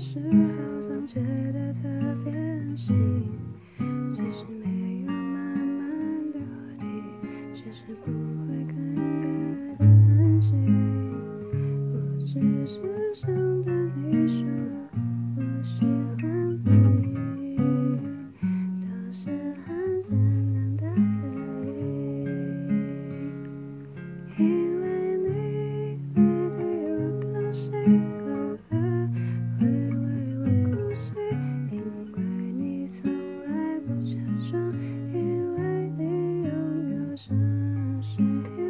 时好像觉得特别安心，其实没有慢漫的话题，只是不会尴尬的安静。我只是想对你说，我喜欢你，都是很简单的含义。是